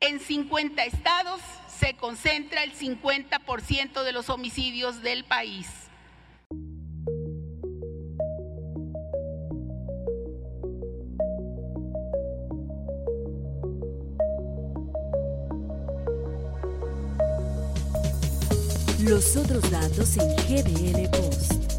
En 50 estados se concentra el 50% de los homicidios del país. Los otros datos en GDL Post.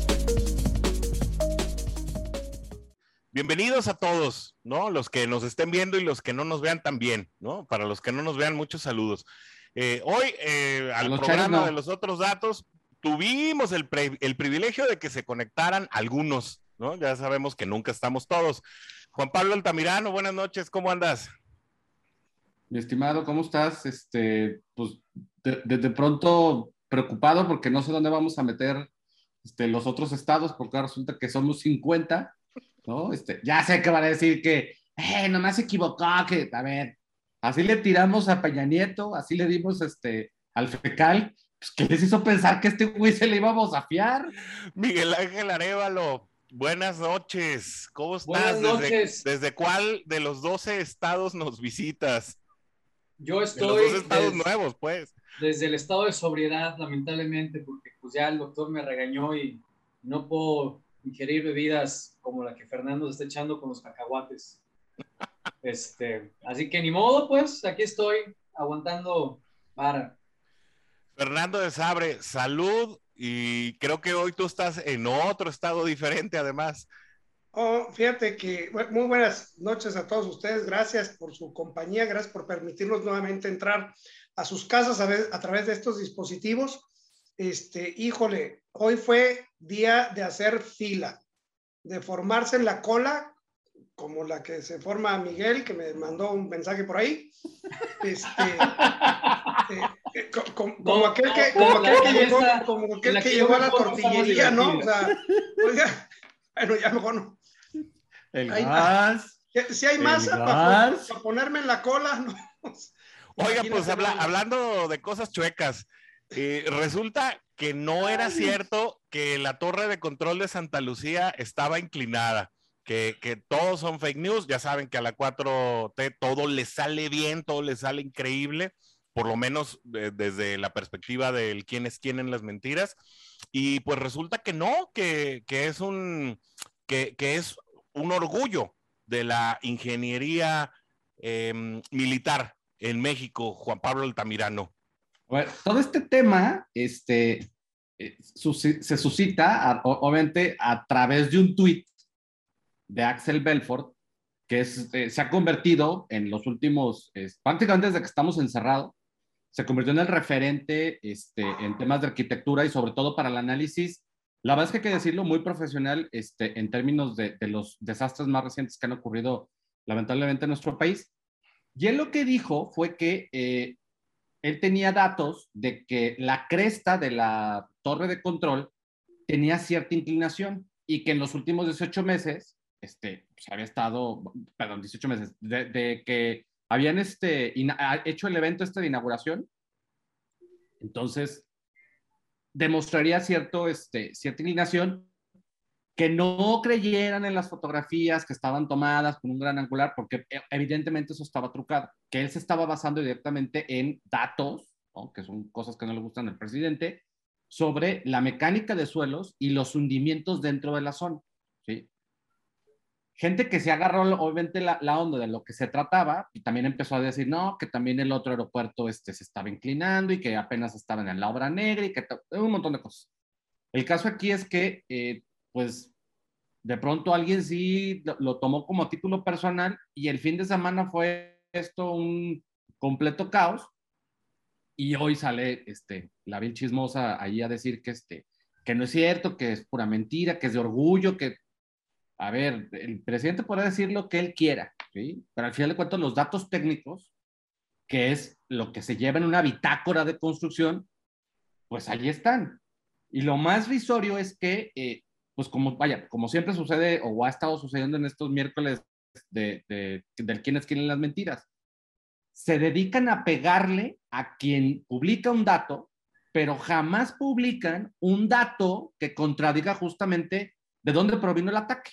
Bienvenidos a todos, ¿no? Los que nos estén viendo y los que no nos vean también, ¿no? Para los que no nos vean, muchos saludos. Eh, hoy, eh, al programa de los otros datos, tuvimos el, el privilegio de que se conectaran algunos, ¿no? Ya sabemos que nunca estamos todos. Juan Pablo Altamirano, buenas noches, ¿cómo andas? Mi estimado, ¿cómo estás? Este, pues de, de pronto preocupado porque no sé dónde vamos a meter este, los otros estados, porque resulta que somos 50, ¿no? Este, ya sé que van a decir que, eh, nomás se equivocó, que, a ver, así le tiramos a Peña Nieto, así le dimos este, al fecal, pues, ¿qué les hizo pensar que este güey se le íbamos a fiar? Miguel Ángel Arevalo, buenas noches, ¿cómo estás? Buenas noches. ¿Desde, ¿Desde, cuál de los 12 estados nos visitas? Yo estoy... De los dos estados nuevos, pues desde el estado de sobriedad, lamentablemente, porque pues ya el doctor me regañó y no puedo ingerir bebidas como la que Fernando se está echando con los cacahuates. Este, así que ni modo, pues aquí estoy aguantando para. Fernando de Sabre, salud y creo que hoy tú estás en otro estado diferente además. Oh, fíjate que muy buenas noches a todos ustedes. Gracias por su compañía, gracias por permitirnos nuevamente entrar a sus casas a, través de estos dispositivos. Este, híjole, hoy fue día de hacer fila, de formarse en la cola, como la que se forma Miguel, que me mandó un mensaje por ahí. Este, eh, eh, como, aquel que, como aquel que llegó, como aquel que llegó a la tortillería, ¿no? O sea, oiga, bueno, ya mejor no. El gas. Si hay masa para, para, ponerme en la cola, no. Oiga, pues hablando de cosas chuecas, eh, resulta que no era cierto que la torre de control de Santa Lucía estaba inclinada, que, que todos son fake news, ya saben que a la 4T todo le sale bien, todo le sale increíble, por lo menos desde la perspectiva del quién es quién en las mentiras, y pues resulta que no, que, que es un, que, que, es un orgullo de la ingeniería eh, militar en México, Juan Pablo Altamirano? Bueno, todo este tema este, eh, se suscita, obviamente, a través de un tuit de Axel Belfort, que es, eh, se ha convertido en los últimos, prácticamente desde que estamos encerrados, se convirtió en el referente este, en temas de arquitectura y sobre todo para el análisis, la verdad es que hay que decirlo, muy profesional este, en términos de, de los desastres más recientes que han ocurrido lamentablemente en nuestro país. Y él lo que dijo fue que eh, él tenía datos de que la cresta de la torre de control tenía cierta inclinación y que en los últimos 18 meses, este, pues había estado, perdón, 18 meses, de, que habían este, hecho el evento este de inauguración, entonces demostraría cierto, este, cierta inclinación que no creyeran en las fotografías que estaban tomadas con un gran angular, porque eh, evidentemente eso estaba trucado, que él se estaba basando directamente en datos, que son cosas que no le gustan al presidente, sobre la mecánica de suelos y los hundimientos dentro de la zona. Gente que se agarró obviamente la, la, onda de lo que se trataba y también empezó a decir, no, que también el otro aeropuerto este, se estaba inclinando y que apenas estaban en la obra negra y que un montón de cosas. El caso aquí es que eh, pues de pronto alguien sí lo, tomó como título personal y el fin de semana fue esto un completo caos y hoy sale este, la bien chismosa ahí a decir que, este, que no es cierto, que es pura mentira, que es de orgullo, que, a ver, el presidente puede decir lo que él quiera, ¿sí? pero al final de cuentas los datos técnicos, que es lo que se lleva en una bitácora de construcción, pues ahí están. Y lo más visorio es que eh, pues como, vaya, como siempre sucede o ha estado sucediendo en estos miércoles de, de, del quién es quién en las mentiras, se dedican a pegarle a quien publica un dato, pero jamás publican un dato que contradiga justamente de dónde provino el ataque.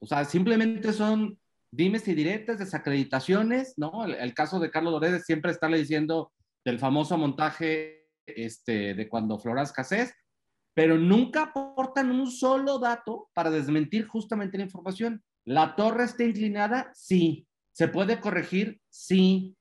O sea, simplemente son dimes y diretes, desacreditaciones, ¿no? El, caso de Carlos Loredes siempre estarle diciendo del famoso montaje este, de cuando Floras Casés, pero nunca aportan un solo dato para desmentir justamente la información. ¿La torre está inclinada? Sí. ¿Se puede corregir? Sí.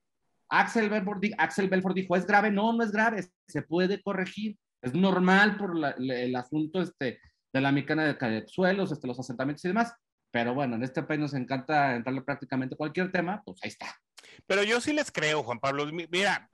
Axel Belfort, Axel Belfort dijo, ¿es grave? No, no es grave, se puede corregir. Es normal por el asunto este, de la mecánica de suelos, este, los asentamientos y demás. Pero bueno, en este país nos encanta entrarle prácticamente cualquier tema, pues ahí está. Pero yo sí les creo, Juan Pablo. Mira,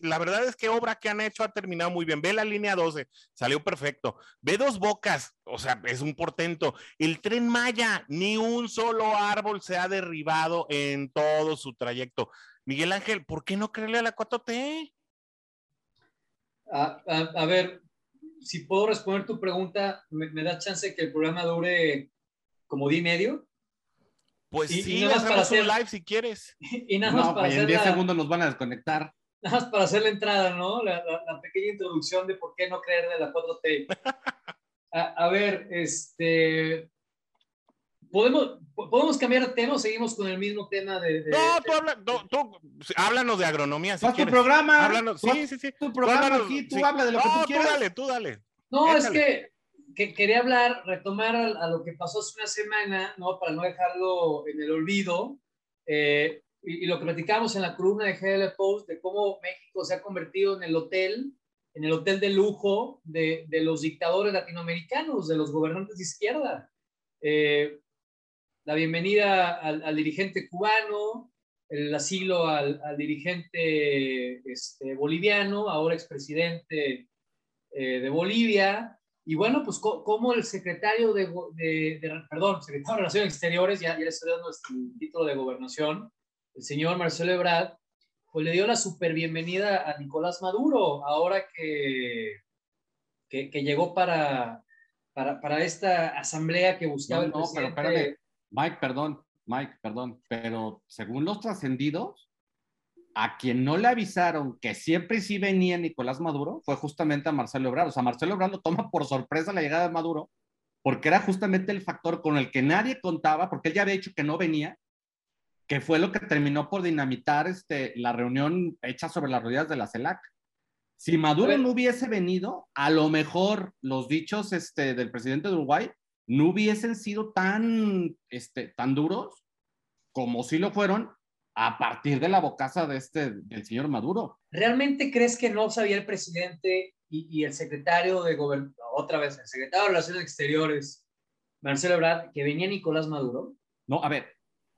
la verdad es que obra que han hecho ha terminado muy bien. Ve la línea 12, salió perfecto. Ve dos bocas, o sea, es un portento. El tren Maya, ni un solo árbol se ha derribado en todo su trayecto. Miguel Ángel, ¿por qué no creerle a la 4T? A, ver, si puedo responder tu pregunta, ¿me, da chance que el programa dure como día y medio? Pues sí, nada más para hacer un live si quieres. Y nada más para en 10 segundos nos van a desconectar. Nada más para hacer la entrada, ¿no? La, pequeña introducción de por qué no creer de la 4T. a, ver, este. ¿Podemos, ¿Podemos cambiar de tema o seguimos con el mismo tema de. no, tú, habla, tú, háblanos de agronomía. Si tu programa. Háblanos, sí, sí, sí. Tu programa aquí, tú habla de lo que tú quieras. Tú dale, tú dale. No, es que que quería hablar, retomar a, lo que pasó hace una semana, ¿no? Para no dejarlo en el olvido, eh, y, lo que platicamos en la columna de GL Post, de cómo México se ha convertido en el hotel, en el hotel de lujo de, de los dictadores latinoamericanos, de los gobernantes de izquierda. Eh, la bienvenida al, dirigente cubano, el asilo al, al dirigente este, boliviano, ahora expresidente eh, de Bolivia, y bueno, pues como el secretario de, perdón, secretario de Relaciones Exteriores, ya, ya le estoy dando este, el título de gobernación, el señor Marcelo Ebrard, pues le dio la super bienvenida a Nicolás Maduro, ahora que, que, llegó para, para, esta asamblea que buscaba no, el pero Mike, perdón, Mike, perdón, pero según los trascendidos, a quien no le avisaron que siempre sí venía Nicolás Maduro fue justamente a Marcelo Ebrard. O sea, Marcelo Ebrard lo toma por sorpresa la llegada de Maduro, porque era justamente el factor con el que nadie contaba, porque él ya había dicho que no venía, que fue lo que terminó por dinamitar este, la reunión hecha sobre las rodillas de la CELAC. Si Maduro no hubiese venido, a lo mejor los dichos este, del presidente de Uruguay no hubiesen sido tan, este, tan duros como sí lo fueron a partir de la bocaza de este, del señor Maduro. ¿Realmente crees que no sabía el presidente y, el secretario de gobierno, otra vez, el secretario de Relaciones Exteriores, Marcelo Ebrard, que venía Nicolás Maduro? No, a ver,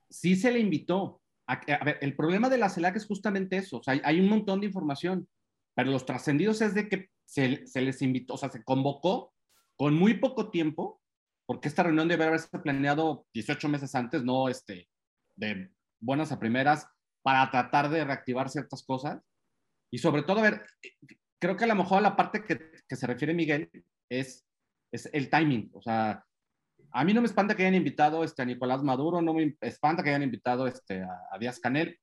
sí se le invitó. A, ver, el problema de la CELAC es justamente eso, o sea, hay, un montón de información, pero los trascendidos es de que se, se, les invitó, o sea, se convocó con muy poco tiempo, porque esta reunión debe haberse planeado 18 meses antes, no este, de buenas a primeras para tratar de reactivar ciertas cosas. Y sobre todo, a ver, creo que a lo mejor la parte que, que se refiere Miguel es, es el timing. O sea, a mí no me espanta que hayan invitado este, a Nicolás Maduro, no me espanta que hayan invitado este, a, Díaz Canel.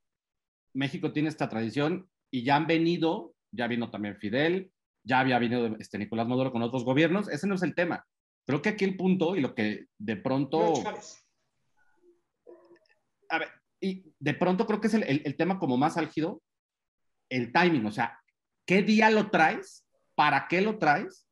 México tiene esta tradición y ya han venido, ya vino también Fidel, ya había venido este, Nicolás Maduro con otros gobiernos. Ese no es el tema. Creo que aquí el punto y lo que de pronto... A ver, de pronto creo que es el, tema como más álgido, el timing, o sea, ¿qué día lo traes? ¿Para qué lo traes?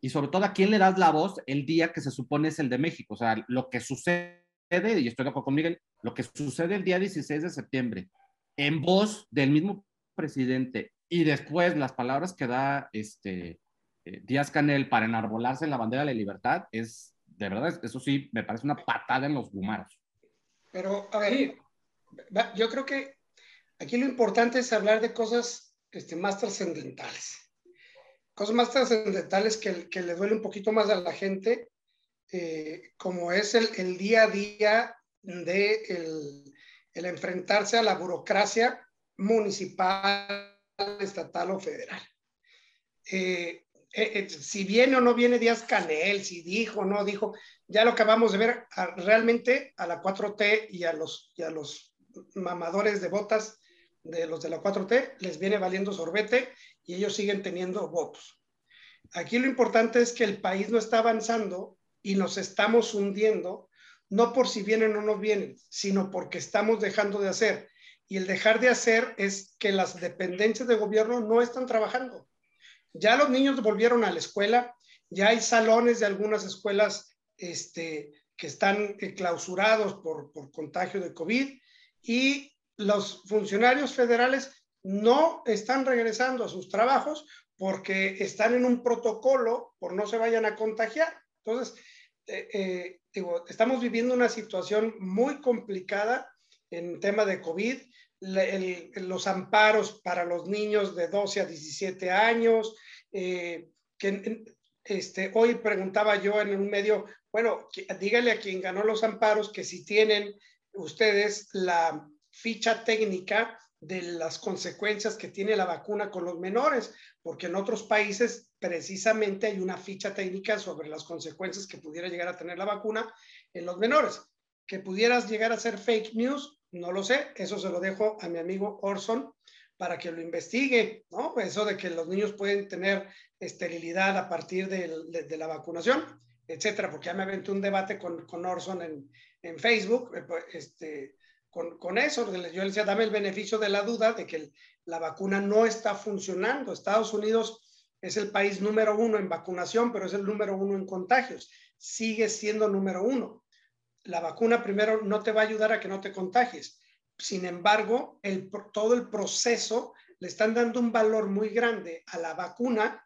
Y sobre todo, ¿a quién le das la voz el día que se supone es el de México? O sea, lo que sucede, y estoy de acuerdo con Miguel, lo que sucede el día 16 de septiembre, en voz del mismo presidente, y después las palabras que da este, eh, Díaz Canel para enarbolarse en la bandera de la libertad, es, de verdad, eso sí, me parece una patada en los gumaros. Pero, a ver, yo creo que aquí lo importante es hablar de cosas este, más trascendentales. Cosas más trascendentales que, que, le duele un poquito más a la gente, eh, como es el, el, día a día de el, enfrentarse a la burocracia municipal, estatal o federal. Eh, eh, si viene o no viene Díaz Canel, si dijo o no dijo, ya lo acabamos de ver realmente a la 4T y a los, y a los mamadores de botas de los de la 4T les viene valiendo sorbete y ellos siguen teniendo votos. Aquí lo importante es que el país no está avanzando y nos estamos hundiendo no por si vienen o no vienen, sino porque estamos dejando de hacer. Y el dejar de hacer es que las dependencias de gobierno no están trabajando. Ya los niños volvieron a la escuela, ya hay salones de algunas escuelas este, que están eh, clausurados por, por contagio de COVID y los funcionarios federales no están regresando a sus trabajos porque están en un protocolo por no se vayan a contagiar. Entonces, eh, eh, digo, estamos viviendo una situación muy complicada en tema de COVID. los amparos para los niños de 12 a 17 años, eh, que este, hoy preguntaba yo en un medio, bueno, dígale a quien ganó los amparos que si tienen ustedes la ficha técnica de las consecuencias que tiene la vacuna con los menores, porque en otros países precisamente hay una ficha técnica sobre las consecuencias que pudiera llegar a tener la vacuna en los menores. Que pudieras llegar a ser fake news, no lo sé, eso se lo dejo a mi amigo Orson para que lo investigue, ¿no? Eso de que los niños pueden tener esterilidad a partir de, la vacunación, etcétera, porque ya me aventé un debate con, con Orson en, en Facebook, eh, pues, este, con, eso. Yo le decía, dame el beneficio de la duda de que la vacuna no está funcionando. Estados Unidos es el país número uno en vacunación, pero es el número uno en contagios. Sigue siendo número uno. La vacuna primero no te va a ayudar a que no te contagies. Sin embargo, el, todo el proceso le están dando un valor muy grande a la vacuna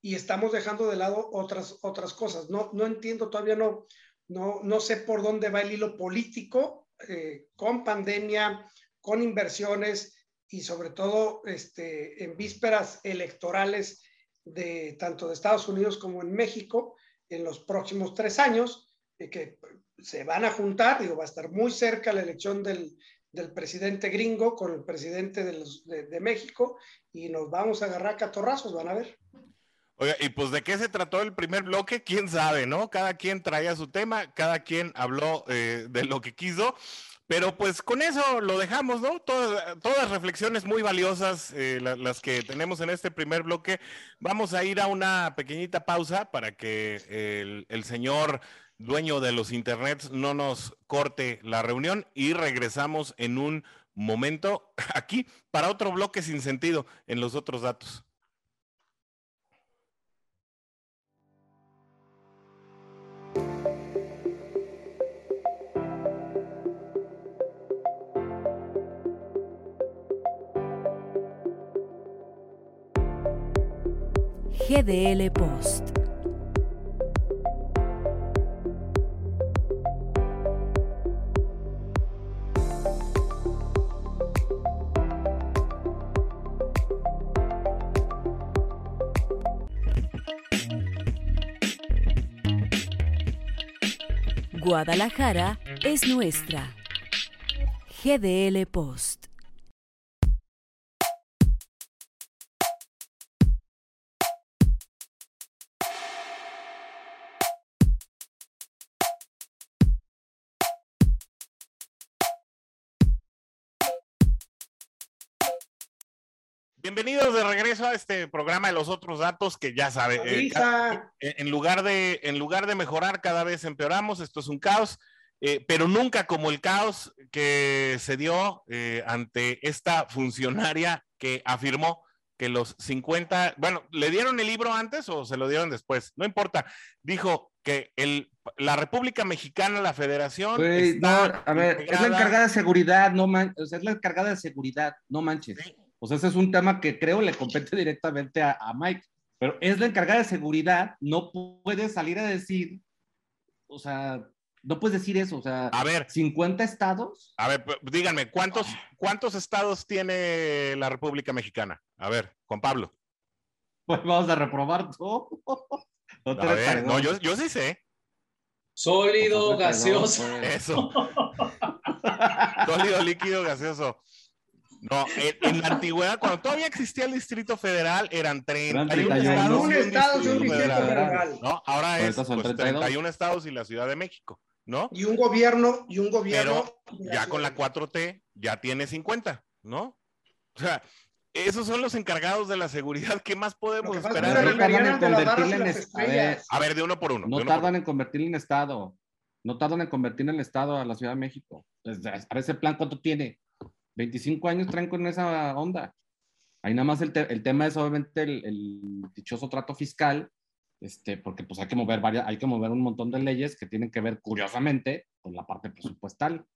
y estamos dejando de lado otras, otras cosas. No, no entiendo, todavía no, no, no sé por dónde va el hilo político eh, con pandemia, con inversiones y sobre todo este, en vísperas electorales de tanto de Estados Unidos como en México en los próximos tres años, eh, que se van a juntar, digo, va a estar muy cerca la elección del, del presidente gringo con el presidente de, los, de, México y nos vamos a agarrar catorrazos, van a ver. Oiga, y pues de qué se trató el primer bloque, quién sabe, ¿no? Cada quien traía su tema, cada quien habló eh, de lo que quiso. Pero pues con eso lo dejamos, ¿no? Todas, todas reflexiones muy valiosas eh, las que tenemos en este primer bloque. Vamos a ir a una pequeñita pausa para que el, el señor dueño de los internets no nos corte la reunión y regresamos en un momento aquí para otro bloque sin sentido en los otros datos. GDL Post. Guadalajara es nuestra. GDL Post. Bienvenidos de regreso a este programa de los otros datos que ya sabe. Eh, en, lugar de, en lugar de mejorar, cada vez empeoramos. Esto es un caos, eh, pero nunca como el caos que se dio eh, ante esta funcionaria que afirmó que los 50, bueno, ¿le dieron el libro antes o se lo dieron después? No importa. Dijo que el, la República Mexicana, la Federación. a ver, es la encargada de seguridad, no manches, es la encargada de seguridad, no manches. O sea, ese es un tema que creo le compete directamente a, Mike, pero es la encargada de seguridad, no puede salir a decir, o sea, no puedes decir eso, o sea, a ver, 50 estados. A ver, díganme, ¿cuántos, ¿cuántos estados tiene la República Mexicana? A ver, Juan Pablo. Pues vamos a reprobar todo. No, a ver, no yo, yo sí sé. Sólido, gaseoso. Eso. Sólido, líquido, gaseoso. No, en, la antigüedad, cuando todavía existía el Distrito Federal, eran 31 estados. Un estado y un Distrito Federal. ¿no? Ahora es pues, 31 estados y la Ciudad de México, ¿no? Y un gobierno, y un gobierno. Pero ya con la 4T ya tiene 50, ¿no? O sea, esos son los encargados de la seguridad. ¿Qué más podemos esperar? No tardan en convertirle en a, ver, de uno por uno. No tardan en convertirle en estado. No tardan en convertir en el Estado a la Ciudad de México. Pues, a ese plan, ¿cuánto tiene? 25 años traen con esa onda. Ahí nada más el, el tema es obviamente el, el, dichoso trato fiscal, este, porque pues hay que, mover varias, hay que mover un montón de leyes que tienen que ver curiosamente con la parte presupuestal.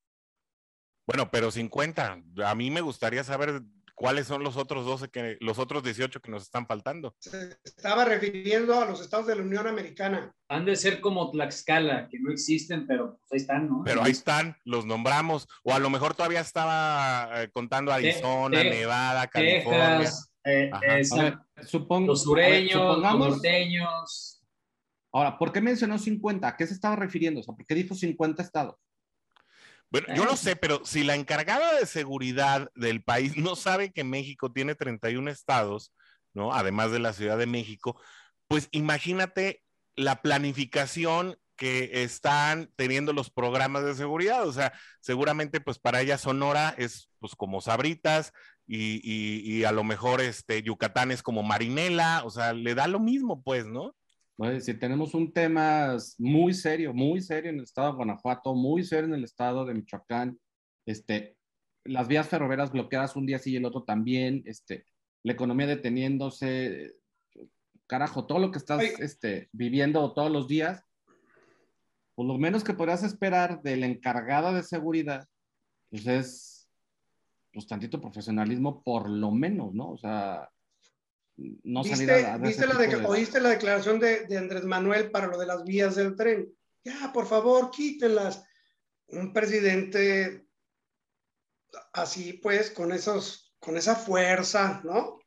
Bueno, pero 50. A mí me gustaría saber ¿Cuáles son los otros 12 que, los otros 18 que nos están faltando? Se estaba refiriendo a los estados de la Unión Americana. Han de ser como Tlaxcala, que no existen, pero pues ahí están, ¿no? Pero ahí están, los nombramos. O a lo mejor todavía estaba eh, contando Arizona, Nevada, California. Texas, eh, esa, ver, los sureños, los norteños. Ahora, ¿por qué mencionó 50? ¿A qué se estaba refiriendo? O sea, ¿por qué dijo 50 estados? Bueno, yo no sé, pero si la encargada de seguridad del país no sabe que México tiene 31 estados, ¿no? Además de la Ciudad de México, pues imagínate la planificación que están teniendo los programas de seguridad. O sea, seguramente pues para ella Sonora es pues como Sabritas y, y, y a lo mejor este Yucatán es como Marinela, o sea, le da lo mismo pues, ¿no? Si tenemos un tema muy serio, muy serio en el estado de Guanajuato, muy serio en el estado de Michoacán, este, las vías ferroviarias bloqueadas un día sí y el otro también, este, la economía deteniéndose, carajo, todo lo que estás este, viviendo todos los días, pues lo menos que podrías esperar de la encargada de seguridad, pues es, pues tantito profesionalismo por lo menos, ¿no? O sea, no ¿Viste, a, ¿viste la de, ¿Oíste la declaración de, de, Andrés Manuel para lo de las vías del tren? Ya, por favor, quítenlas. Un presidente así, pues, con, esos, con esa fuerza, ¿no?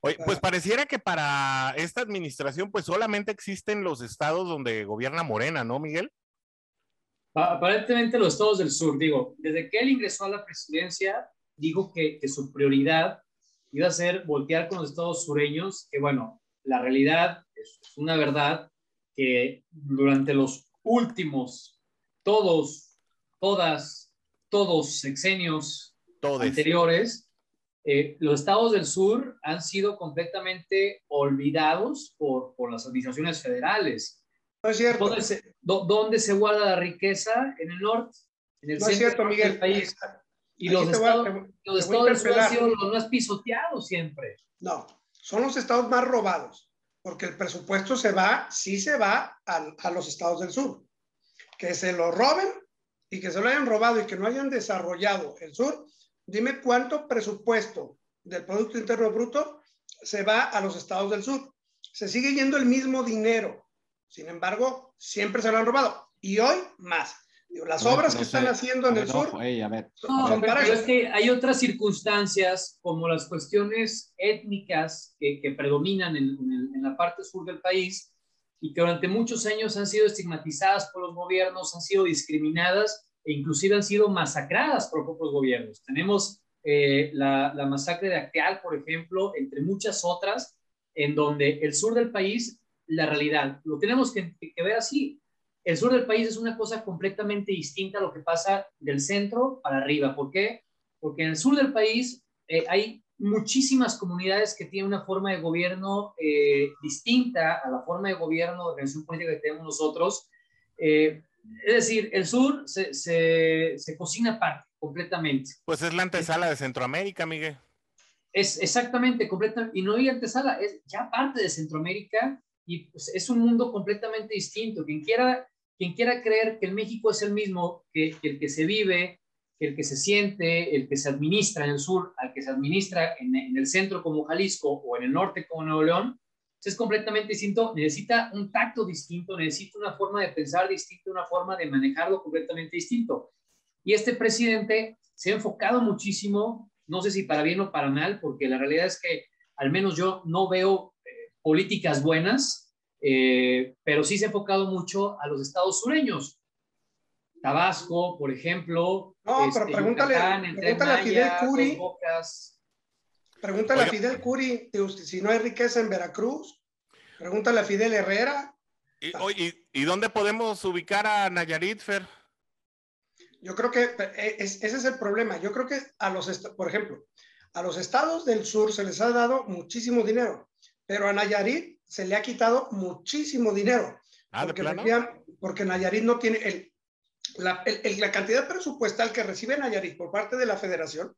Oye, pues pareciera que para esta administración, pues solamente existen los estados donde gobierna Morena, ¿no, Miguel? Aparentemente los estados del sur, digo, desde que él ingresó a la presidencia, dijo que, que su prioridad iba a ser voltear con los estados sureños, que bueno, la realidad es una verdad que durante los últimos, todos, todas, todos sexenios anteriores, eh, los estados del sur han sido completamente olvidados por, por las administraciones federales. No es cierto. ¿Dónde se, ¿Dónde se, guarda la riqueza? En el norte. En el no es cierto, Miguel. Del país. Y los estados, los estados han sido los más pisoteados siempre. No, son los estados más robados, porque el presupuesto se va, sí se va a, a los estados del sur. Que se lo roben y que se lo hayan robado y que no hayan desarrollado el sur, dime cuánto presupuesto del Producto Interno Bruto se va a los estados del sur. Se sigue yendo el mismo dinero. Sin embargo, siempre se lo han robado. Y hoy más. Las obras que están haciendo en el sur. a ver. No, pero, es que hay otras circunstancias como las cuestiones étnicas que, que predominan en, en, en, la parte sur del país y que durante muchos años han sido estigmatizadas por los gobiernos, han sido discriminadas e inclusive han sido masacradas por propios gobiernos. Tenemos eh, la, la, masacre de Acteal, por ejemplo, entre muchas otras, en donde el sur del país, la realidad, lo tenemos que, que ver así, el sur del país es una cosa completamente distinta a lo que pasa del centro para arriba. ¿Por qué? Porque en el sur del país eh, hay muchísimas comunidades que tienen una forma de gobierno eh, distinta a la forma de gobierno de organización política que tenemos nosotros. Eh, es decir, el sur se, se, se cocina aparte, completamente. Pues es la antesala de Centroamérica, Miguel. Es exactamente, completa, y no hay antesala, es ya parte de Centroamérica y pues, es un mundo completamente distinto. Quien quiera quien quiera creer que el México es el mismo que, el que se vive, que el que se siente, el que se administra en el sur, al que se administra en, en el centro como Jalisco o en el norte como Nuevo León, pues es completamente distinto, necesita un tacto distinto, necesita una forma de pensar distinta, una forma de manejarlo completamente distinto. Y este presidente se ha enfocado muchísimo, no sé si para bien o para mal, porque la realidad es que al menos yo no veo eh, políticas buenas eh, pero sí se ha enfocado mucho a los estados sureños. Tabasco, por ejemplo. No, pero este, pregúntale, pregúntale a Fidel Curi. Pregúntale a Fidel Curi si no hay riqueza en Veracruz. Pregúntale a Fidel Herrera. ¿Y, y, y dónde podemos ubicar a Nayarit, Fer? Yo creo que e, ese es el problema. Yo creo que a los, por ejemplo, a los estados del sur se les ha dado muchísimo dinero, pero a Nayarit se le ha quitado muchísimo dinero. Ah, porque, porque, Nayarit no tiene, el, la, la, cantidad presupuestal que recibe Nayarit por parte de la federación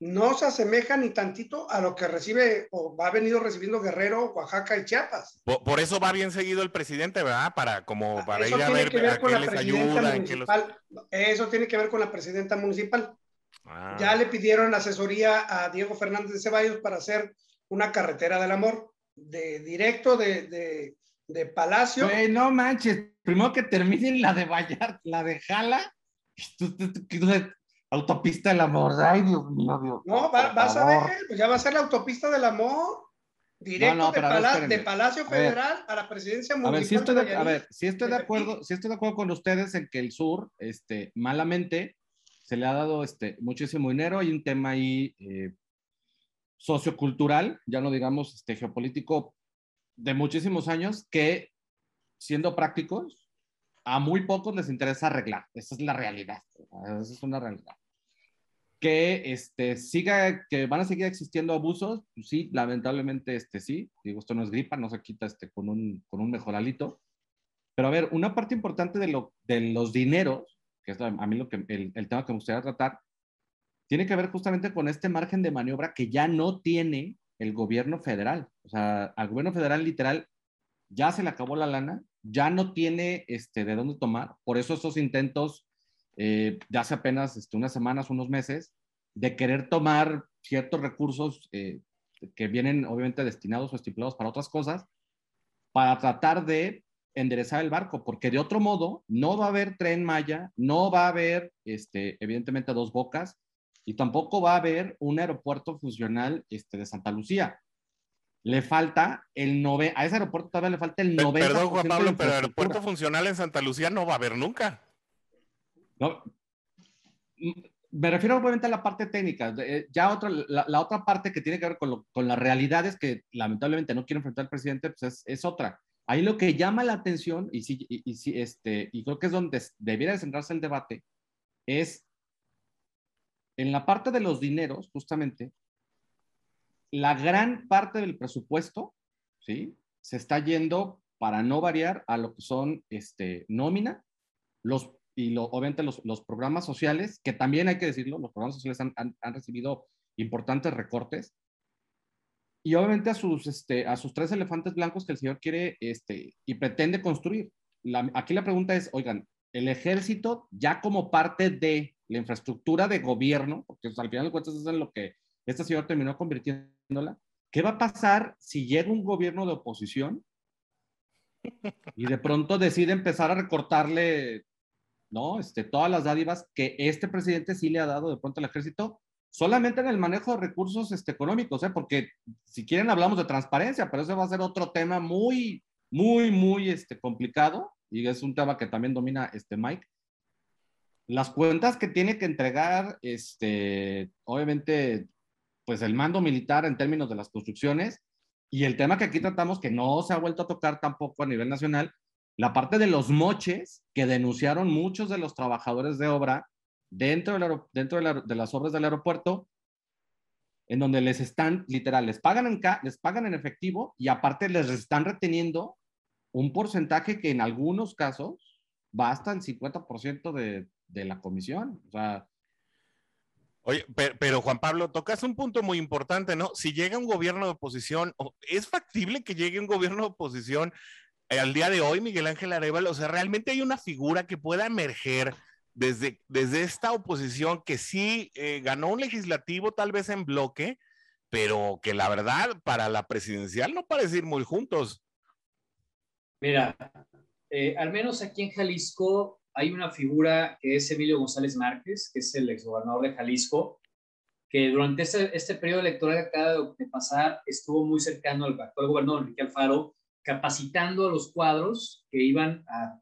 no se asemeja ni tantito a lo que recibe o va venido recibiendo Guerrero, Oaxaca y Chiapas. Por, eso va bien seguido el presidente, ¿verdad? Para como ah, para ir a ver, a qué les ayuda. Eso tiene que ver con la presidenta municipal. Ah. Ya le pidieron asesoría a Diego Fernández de Ceballos para hacer una carretera del amor de directo de, de, de Palacio. no manches, primero que terminen la de Vallar, la de Jala, autopista del amor, ay Dios mío, Dios. No, vas a ver, pues ya va a ser la autopista del amor. Directo de, Palacio Federal a, la presidencia municipal. A ver, si estoy de, a ver, si estoy de acuerdo, si estoy de acuerdo con ustedes en que el sur, este, malamente, se le ha dado este, muchísimo dinero. Hay un tema ahí eh, sociocultural, ya no digamos este, geopolítico, de muchísimos años, que siendo prácticos, a muy pocos les interesa arreglar. Esa es la realidad. Esa es una realidad. Que este, siga, que van a seguir existiendo abusos, pues sí, lamentablemente este, sí. Digo, esto no es gripa, no se quita este, con, un, con un mejoralito. Pero a ver, una parte importante de, lo, de los dineros que es a mí lo que, el, el tema que me gustaría tratar, tiene que ver justamente con este margen de maniobra que ya no tiene el gobierno federal. O sea, al gobierno federal literal ya se le acabó la lana, ya no tiene este, de dónde tomar. Por eso esos intentos eh, de hace apenas este, unas semanas, unos meses, de querer tomar ciertos recursos eh, que vienen obviamente destinados o estipulados para otras cosas, para tratar de enderezar el barco, porque de otro modo no va a haber tren Maya, no va a haber, este, evidentemente, dos bocas, y tampoco va a haber un aeropuerto funcional este, de Santa Lucía. Le falta el 9, a ese aeropuerto todavía le falta el 90%. Perdón, Juan Pablo, pero aeropuerto funcional en Santa Lucía no va a haber nunca. No, me refiero obviamente a la parte técnica. Eh, ya otra, la, otra parte que tiene que ver con, con, las realidades que lamentablemente no quiere enfrentar el presidente, pues es, es otra. Ahí lo que llama la atención, y, sí, y, sí, este, y creo que es donde debiera centrarse el debate, es en la parte de los dineros, justamente, la gran parte del presupuesto, ¿sí? Se está yendo, para no variar, a lo que son este, nómina, los, y lo, obviamente los, los, programas sociales, que también hay que decirlo, los programas sociales han, han, recibido importantes recortes, y obviamente a sus, este, a sus tres elefantes blancos que el señor quiere este, y pretende construir. aquí la pregunta es, oigan, el ejército ya como parte de la infraestructura de gobierno, porque al final de cuentas es en lo que este señor terminó convirtiéndola, ¿qué va a pasar si llega un gobierno de oposición y de pronto decide empezar a recortarle, ¿no? Este, todas las dádivas que este presidente sí le ha dado de pronto al ejército solamente en el manejo de recursos este, económicos, ¿eh? porque si quieren hablamos de transparencia, pero ese va a ser otro tema muy, muy, muy este, complicado y es un tema que también domina este Mike. Las cuentas que tiene que entregar, este, obviamente, pues el mando militar en términos de las construcciones y el tema que aquí tratamos que no se ha vuelto a tocar tampoco a nivel nacional, la parte de los moches que denunciaron muchos de los trabajadores de obra dentro, del, dentro de, las obras del aeropuerto, en donde les están, literal, les pagan en, les pagan en efectivo y aparte les están reteniendo un porcentaje que en algunos casos va hasta el 50% de, de la comisión. O sea, Oye, pero, Juan Pablo, tocas un punto muy importante, ¿no? Si llega un gobierno de oposición, ¿es factible que llegue un gobierno de oposición eh, al día de hoy, Miguel Ángel Arevalo? O sea, ¿realmente hay una figura que pueda emerger desde, desde esta oposición que sí eh, ganó un legislativo tal vez en bloque, pero que la verdad para la presidencial no parece ir muy juntos. Mira, eh, al menos aquí en Jalisco hay una figura que es Emilio González Márquez, que es el exgobernador de Jalisco, que durante este, este periodo electoral que acaba de pasar estuvo muy cercano al actual gobernador Enrique Alfaro, capacitando a los cuadros que iban a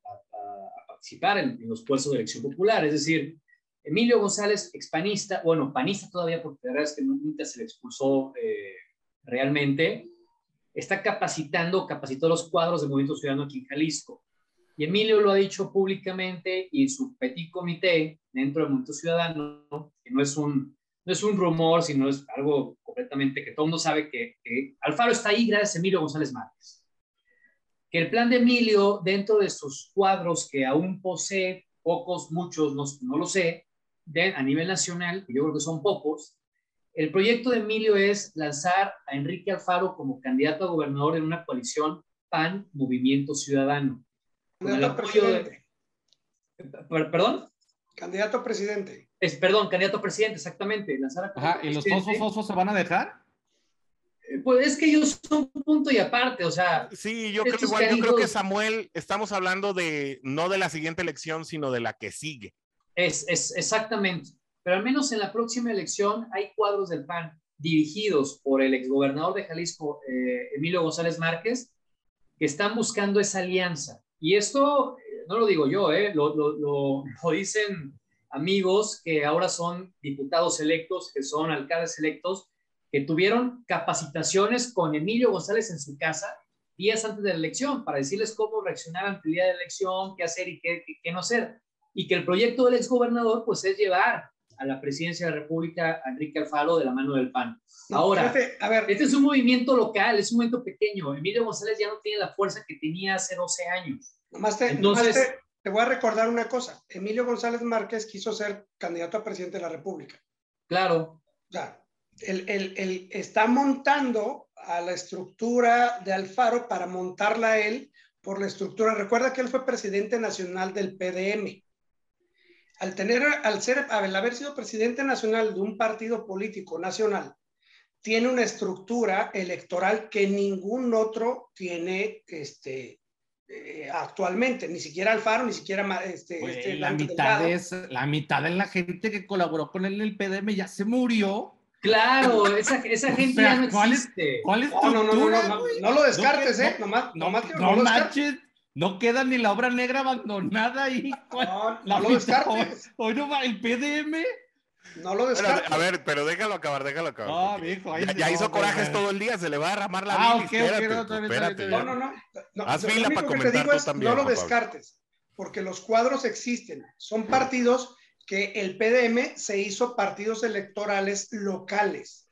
participar en, los puestos de elección popular. Es decir, Emilio González, expanista, bueno, panista todavía, porque la verdad es que nunca se le expulsó eh, realmente, está capacitando, capacitó los cuadros de Movimiento Ciudadano aquí en Jalisco. Y Emilio lo ha dicho públicamente y en su petit comité dentro del Movimiento Ciudadano, que no es un, rumor, sino es algo completamente que todo el mundo sabe que, Alfaro está ahí gracias a Emilio González Márquez que el plan de Emilio, dentro de sus cuadros que aún posee, pocos, muchos, no, no lo sé, de, a nivel nacional, yo creo que son pocos, el proyecto de Emilio es lanzar a Enrique Alfaro como candidato a gobernador en una coalición PAN Movimiento Ciudadano. Candidato a presidente. ¿Perdón? Candidato a presidente. Es, perdón, candidato a presidente, exactamente. Lanzar Ajá, ¿y los fosfos fosfos se van a dejar? Eh, Pues es que ellos son un punto y aparte, o sea, Sí, yo creo igual, yo creo que Samuel, estamos hablando de no de la siguiente elección, sino de la que sigue. es, es exactamente. Pero al menos en la próxima elección hay cuadros del PAN dirigidos por el exgobernador de Jalisco, eh, Emilio González Márquez, que están buscando esa alianza. Y esto eh, no lo digo yo, eh, lo, lo- lo- dicen amigos que ahora son diputados electos, que son alcaldes electos, que tuvieron capacitaciones con Emilio González en su casa días antes de la elección para decirles cómo reaccionar ante el día de la elección, qué hacer y qué, qué- qué no hacer. Y que el proyecto del exgobernador pues es llevar a la presidencia de la República a Enrique Alfaro de la mano del PAN. Ahora, jefe, a ver, este es un movimiento local, es un movimiento pequeño. Emilio González ya no tiene la fuerza que tenía hace 12 años. nomás te, entonces- nomás te- te voy a recordar una cosa. Emilio González Márquez quiso ser candidato a presidente de la República. Claro, O sea, él, él- él está montando a la estructura de Alfaro para montarla él por la estructura. Recuerda que él fue presidente nacional del PDM. Al tener, al ser, al haber sido presidente nacional de un partido político nacional, tiene una estructura electoral que ningún otro tiene este, eh, actualmente, ni siquiera Alfaro, ni siquiera este, este, la, mitad esa- la mitad de la gente que colaboró con él en el PDM ya se murió. claro, esa, esa O gente sea, ya no ¿cuál es- existe. ¿Cuál No, no, no, no, no, no, güey? no lo descartes, No, ¿eh? no, Nomás, No, nomás que no lo descartes. No queda ni la obra negra abandonada ahí. No, La no lo descartes. Hoy, hoy no va el PDM. No lo Pero, descartes. a ver, pero déjalo acabar, déjalo acabar. Ahí ya, no, hizo no, corajes no. todo el día, se le va a derramar la Ah, bilis, ok, ok, espérate, no, espérate. No, no, no. no Haz lo fila único para que te comentar digo tú es, también, no lo descartes, porque los cuadros existen. Son partidos que el PDM se hizo partidos electorales locales.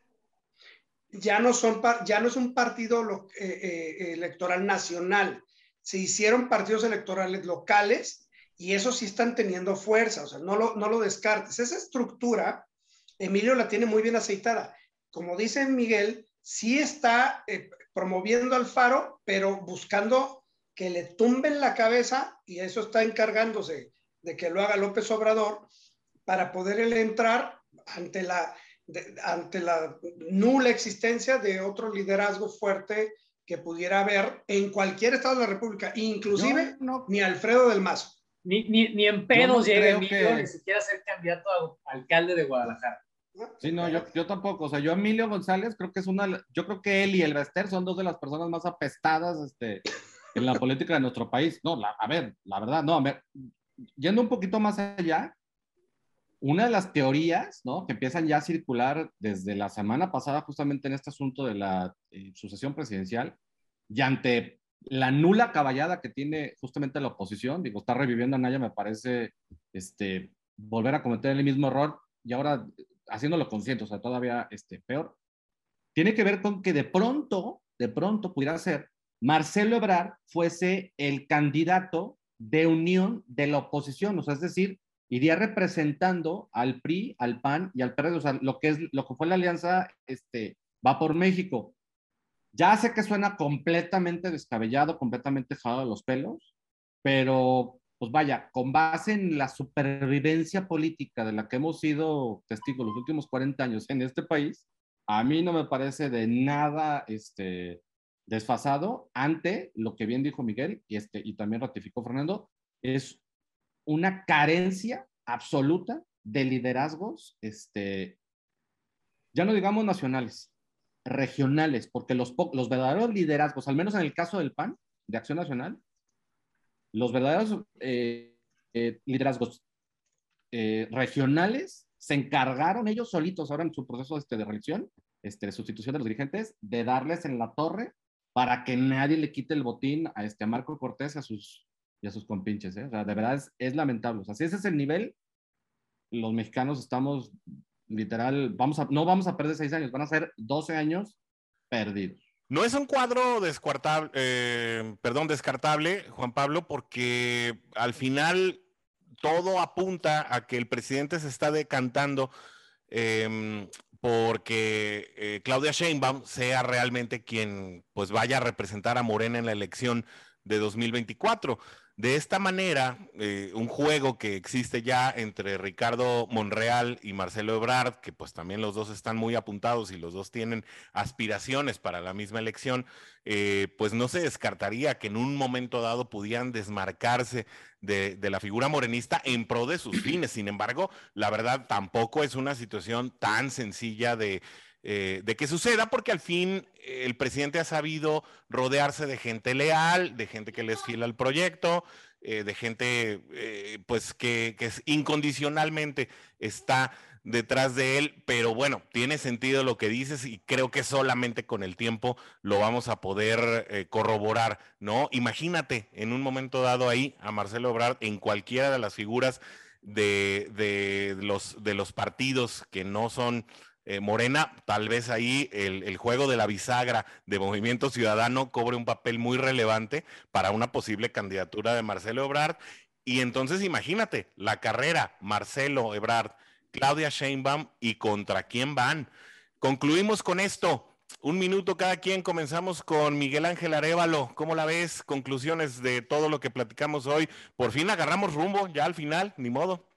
Ya no, son, par- ya no es un partido lo- eh, eh, electoral nacional. Se hicieron partidos electorales locales y esos sí están teniendo fuerza. O sea, no lo, no lo descartes. Esa estructura, Emilio la tiene muy bien aceitada. Como dice Miguel, sí está eh, promoviendo al Faro, pero buscando que le tumben la cabeza y eso está encargándose de que lo haga López Obrador para poder él entrar ante la, ante la nula existencia de otro liderazgo fuerte que pudiera haber en cualquier estado de la República, inclusive No, no, ni Alfredo del Mazo. Ni, ni, ni en no pedos llega Emilio, que- ni siquiera ser candidato a alcalde de Guadalajara. Sí, no, yo, yo tampoco. O sea, yo Emilio González creo que es una, yo creo que él y el Bester son dos de las personas más apestadas este, en la política de nuestro país. No, la- a ver, la verdad, no, a ver, yendo un poquito más allá, una de las teorías. Que empiezan ya a circular desde la semana pasada justamente en este asunto de la eh, sucesión presidencial y ante la nula caballada que tiene justamente la oposición, digo, está reviviendo a Naya, me parece, este, volver a cometer el mismo error y ahora haciéndolo consciente, o sea, todavía este, peor, tiene que ver con que de pronto, de pronto pudiera ser Marcelo Ebrard fuese el candidato de unión de la oposición, o sea, es decir, iría representando al PRI, al PAN y al PRD, o sea, lo que, es, lo que fue la alianza este, Va por México. Ya sé que suena completamente descabellado, completamente jalado de los pelos, pero pues vaya, con base en la supervivencia política de la que hemos sido testigos los últimos 40 años en este país, a mí no me parece de nada este, desfasado ante lo que bien dijo Miguel y, este, y también ratificó Fernando, es una carencia absoluta de liderazgos, este, ya no digamos nacionales, regionales, porque los, los verdaderos liderazgos, al menos en el caso del PAN, de Acción Nacional, los verdaderos eh, eh, liderazgos eh, regionales se encargaron ellos solitos ahora en su proceso este, de reelección, este, sustitución de los dirigentes, de darles en la torre para que nadie le quite el botín a, este, a Marco Cortés a sus, y a sus compinches. ¿eh? O sea, de verdad es, lamentable. O sea, si ese es el nivel, los mexicanos estamos literal, vamos a, no vamos a perder seis años, van a ser 12 años perdidos. No es un cuadro descartable, eh, perdón, descartable, Juan Pablo, porque al final todo apunta a que el presidente se está decantando em, porque eh, Claudia Sheinbaum sea realmente quien pues vaya a representar a Morena en la elección de 2024. De esta manera, eh, un juego que existe ya entre Ricardo Monreal y Marcelo Ebrard, que pues también los dos están muy apuntados y los dos tienen aspiraciones para la misma elección, eh, pues no se descartaría que en un momento dado pudieran desmarcarse de, de, la figura morenista en pro de sus fines. Sin embargo, la verdad tampoco es una situación tan sencilla de eh, de que suceda, porque al fin eh, el presidente ha sabido rodearse de gente leal, de gente que les fiel al proyecto, eh, de gente pues que, que incondicionalmente está detrás de él, pero bueno, tiene sentido lo que dices y creo que solamente con el tiempo lo vamos a poder corroborar, ¿no? Imagínate en un momento dado ahí a Marcelo Ebrard en cualquiera de las figuras de, de, los, de los partidos que no son eh, Morena, tal vez ahí el, juego de la bisagra de Movimiento Ciudadano cobre un papel muy relevante para una posible candidatura de Marcelo Ebrard. Y entonces imagínate, la carrera, Marcelo Ebrard, Claudia Sheinbaum y contra quién van. Concluimos con esto. Un minuto cada quien. Comenzamos con Miguel Ángel Arevalo. ¿Cómo la ves? Conclusiones de todo lo que platicamos hoy. Por fin agarramos rumbo, ya al final, ni modo.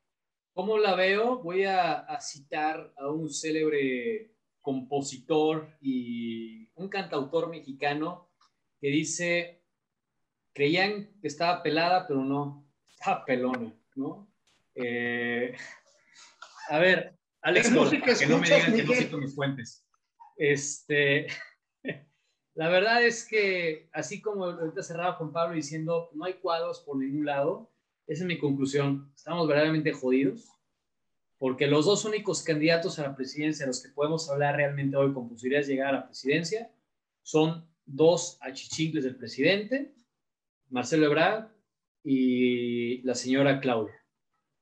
¿Cómo la veo? Voy a, citar a un célebre compositor y un cantautor mexicano que dice, creían que estaba pelada, pero no, estaba pelona, ¿no? Eh, a ver, Alex, que no me digan que no cito mis fuentes. Este, la verdad es que, así como ahorita cerraba con Pablo diciendo, no hay cuadros por ningún lado, esa es mi conclusión. Estamos verdaderamente jodidos porque los dos únicos candidatos a la presidencia, los que podemos hablar realmente hoy con posibilidades de llegar a la presidencia, son dos achichingles del presidente, Marcelo Ebrard y la señora Claudia.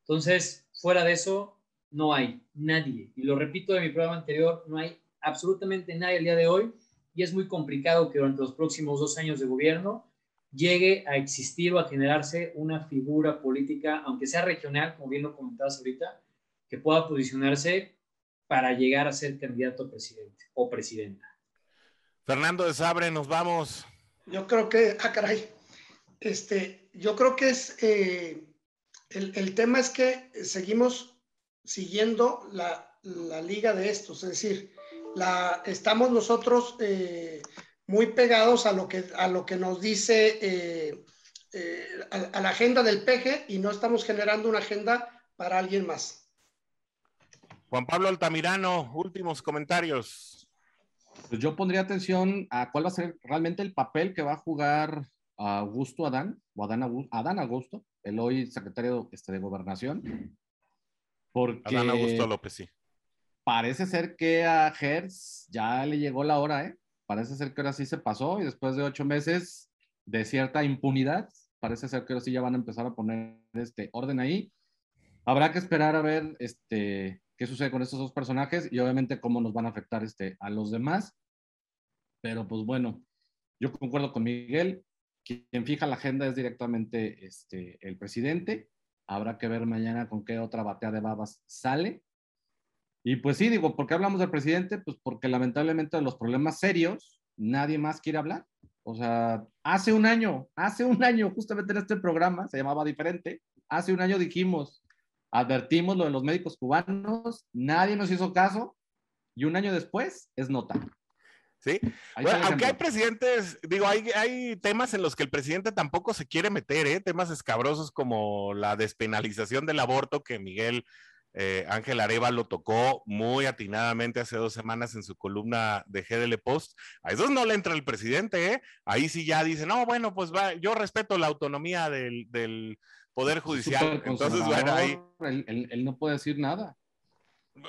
Entonces, fuera de eso, no hay nadie. Y lo repito de mi programa anterior, no hay absolutamente nadie el día de hoy y es muy complicado que durante los próximos dos años de gobierno llegue a existir o a generarse una figura política, aunque sea regional, como bien lo comentabas ahorita, que pueda posicionarse para llegar a ser candidato a presidente o presidenta. Fernando de Sabre, nos vamos. Yo creo que, ah, caray, este, yo creo que es, eh, el, el, tema es que seguimos siguiendo la, la, liga de estos, es decir, la, estamos nosotros eh, muy pegados a lo que, a lo que nos dice eh, eh, a, la agenda del PG y no estamos generando una agenda para alguien más. Juan Pablo Altamirano, últimos comentarios. Pues yo pondría atención a cuál va a ser realmente el papel que va a jugar Augusto Adán, o Adán, Adán Augusto, el hoy secretario este, de Gobernación. Porque Adán Augusto López, sí. Parece ser que a Hertz ya le llegó la hora, ¿eh? Parece ser que ahora sí se pasó y después de ocho meses de cierta impunidad, parece ser que ahora sí ya van a empezar a poner este orden ahí. Habrá que esperar a ver este, qué sucede con estos dos personajes y obviamente cómo nos van a afectar este, a los demás. Pero pues bueno, yo concuerdo con Miguel, quien fija la agenda es directamente este, el presidente. Habrá que ver mañana con qué otra batea de babas sale. Y pues sí, digo, ¿por qué hablamos del presidente? Pues porque lamentablemente de los problemas serios nadie más quiere hablar. O sea, hace un año, hace un año, justamente en este programa, se llamaba diferente, hace un año dijimos, advertimos lo de los médicos cubanos, nadie nos hizo caso y un año después es nota. Sí, bueno, aunque hay presidentes, digo, hay, hay temas en los que el presidente tampoco se quiere meter, ¿eh? temas escabrosos como la despenalización del aborto que Miguel eh, Ángel Areva lo tocó muy atinadamente hace dos semanas en su columna de GDL Post. A esos no le entra el presidente, ¿eh? Ahí sí ya dice, no, bueno, pues va, yo respeto la autonomía del, Poder Judicial. Entonces, bueno, ahí. Él, no puede decir nada.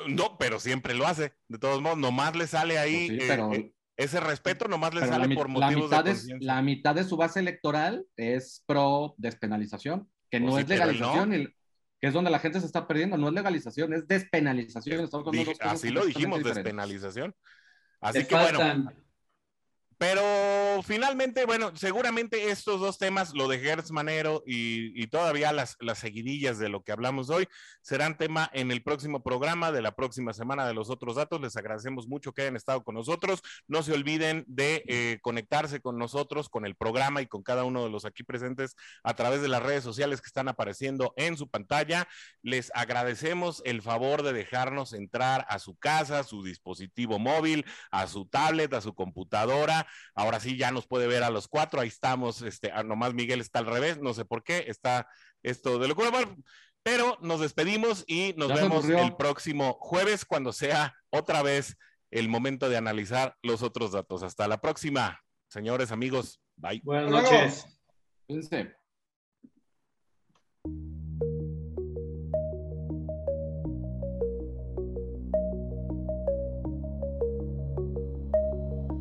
No, pero siempre lo hace. De todos modos, nomás le sale ahí. Pues eh, ese respeto nomás le sale por motivos la mitad de La mitad de su base electoral es pro despenalización, que pues no es legalización que es donde la gente se está perdiendo. No es legalización, es despenalización. así lo dijimos, despenalización. Así que bueno. Pero finalmente, bueno, seguramente estos dos temas, lo de Gertz Manero y, todavía las, las, seguidillas de lo que hablamos hoy, serán tema en el próximo programa de la próxima semana de los otros datos. Les agradecemos mucho que hayan estado con nosotros. No se olviden de eh, conectarse con nosotros, con el programa y con cada uno de los aquí presentes a través de las redes sociales que están apareciendo en su pantalla. Les agradecemos el favor de dejarnos entrar a su casa, a su dispositivo móvil, a su tablet, a su computadora Ahora sí ya nos puede ver a los cuatro. Ahí estamos. Este, ah, nomás Miguel está al revés. No sé por qué. Está esto de locura. Pero nos despedimos y nos vemos el próximo jueves cuando sea otra vez el momento de analizar los otros datos. Hasta la próxima, señores, amigos. Bye. Buenas noches.